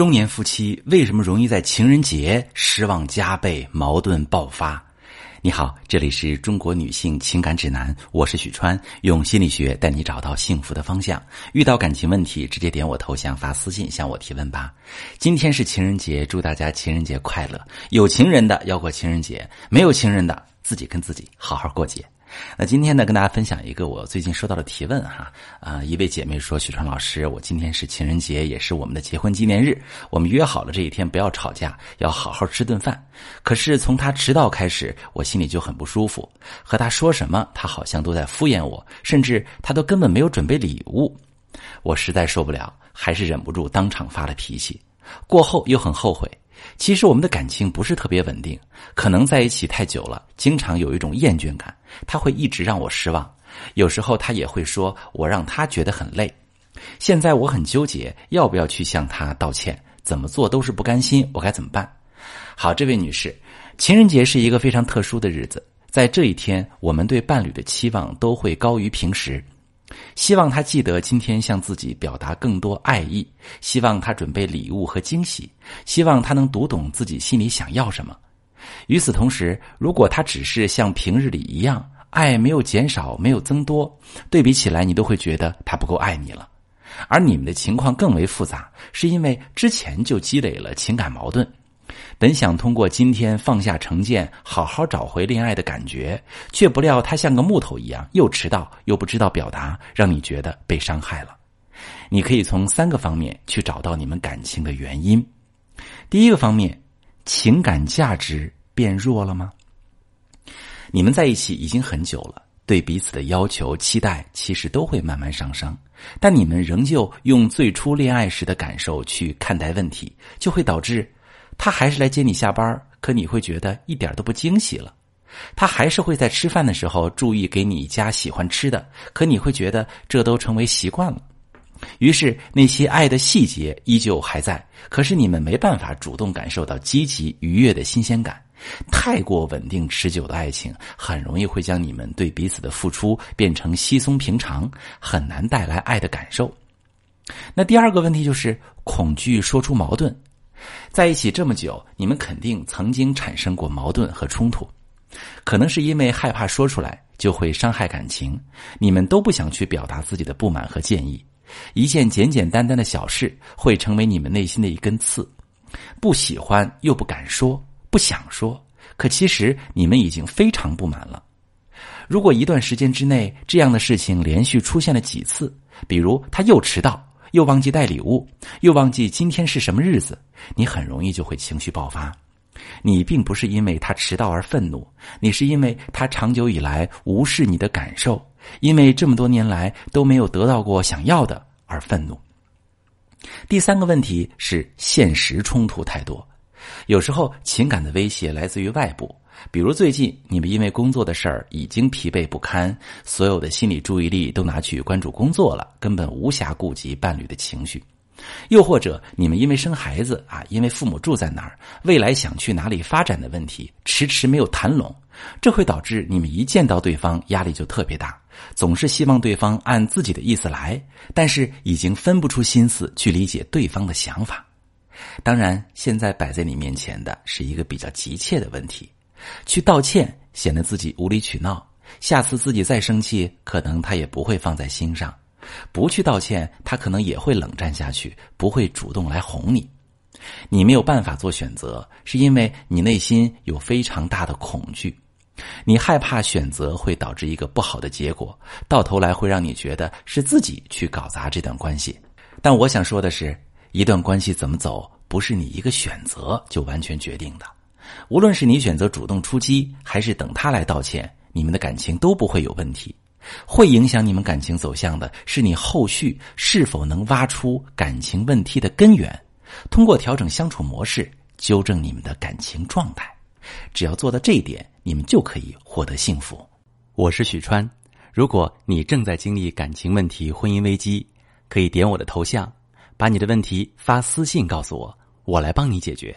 中年夫妻为什么容易在情人节失望加倍、矛盾爆发？你好，这里是中国女性情感指南，我是许川，用心理学带你找到幸福的方向。遇到感情问题，直接点我头像发私信向我提问吧。今天是情人节，祝大家情人节快乐！有情人的要过情人节，没有情人的自己跟自己好好过节。那今天呢，跟大家分享一个我最近收到的提问哈啊，一位姐妹说：“许川老师，我今天是情人节，也是我们的结婚纪念日，我们约好了这一天不要吵架，要好好吃顿饭。可是从他迟到开始，我心里就很不舒服，和他说什么，他好像都在敷衍我，甚至他都根本没有准备礼物。我实在受不了，还是忍不住当场发了脾气。过后又很后悔。”其实我们的感情不是特别稳定，可能在一起太久了，经常有一种厌倦感。他会一直让我失望，有时候他也会说我让他觉得很累。现在我很纠结，要不要去向他道歉？怎么做都是不甘心，我该怎么办？好，这位女士，情人节是一个非常特殊的日子，在这一天，我们对伴侣的期望都会高于平时。希望他记得今天向自己表达更多爱意，希望他准备礼物和惊喜，希望他能读懂自己心里想要什么。与此同时，如果他只是像平日里一样，爱没有减少，没有增多，对比起来，你都会觉得他不够爱你了。而你们的情况更为复杂，是因为之前就积累了情感矛盾。本想通过今天放下成见，好好找回恋爱的感觉，却不料他像个木头一样，又迟到又不知道表达，让你觉得被伤害了。你可以从三个方面去找到你们感情的原因。第一个方面，情感价值变弱了吗？你们在一起已经很久了，对彼此的要求、期待其实都会慢慢上升，但你们仍旧用最初恋爱时的感受去看待问题，就会导致。他还是来接你下班，可你会觉得一点都不惊喜了。他还是会在吃饭的时候注意给你加喜欢吃的，可你会觉得这都成为习惯了。于是那些爱的细节依旧还在，可是你们没办法主动感受到积极愉悦的新鲜感。太过稳定持久的爱情，很容易会将你们对彼此的付出变成稀松平常，很难带来爱的感受。那第二个问题就是恐惧说出矛盾。在一起这么久，你们肯定曾经产生过矛盾和冲突，可能是因为害怕说出来就会伤害感情，你们都不想去表达自己的不满和建议，一件简简单单的小事会成为你们内心的一根刺，不喜欢又不敢说，不想说，可其实你们已经非常不满了。如果一段时间之内这样的事情连续出现了几次，比如他又迟到。又忘记带礼物，又忘记今天是什么日子，你很容易就会情绪爆发。你并不是因为他迟到而愤怒，你是因为他长久以来无视你的感受，因为这么多年来都没有得到过想要的而愤怒。第三个问题是现实冲突太多，有时候情感的威胁来自于外部。比如最近你们因为工作的事儿已经疲惫不堪，所有的心理注意力都拿去关注工作了，根本无暇顾及伴侣的情绪；又或者你们因为生孩子啊，因为父母住在哪儿，未来想去哪里发展的问题，迟迟没有谈拢，这会导致你们一见到对方压力就特别大，总是希望对方按自己的意思来，但是已经分不出心思去理解对方的想法。当然，现在摆在你面前的是一个比较急切的问题。去道歉显得自己无理取闹，下次自己再生气，可能他也不会放在心上；不去道歉，他可能也会冷战下去，不会主动来哄你。你没有办法做选择，是因为你内心有非常大的恐惧，你害怕选择会导致一个不好的结果，到头来会让你觉得是自己去搞砸这段关系。但我想说的是，一段关系怎么走，不是你一个选择就完全决定的。无论是你选择主动出击，还是等他来道歉，你们的感情都不会有问题。会影响你们感情走向的是你后续是否能挖出感情问题的根源，通过调整相处模式，纠正你们的感情状态。只要做到这一点，你们就可以获得幸福。我是许川，如果你正在经历感情问题、婚姻危机，可以点我的头像，把你的问题发私信告诉我，我来帮你解决。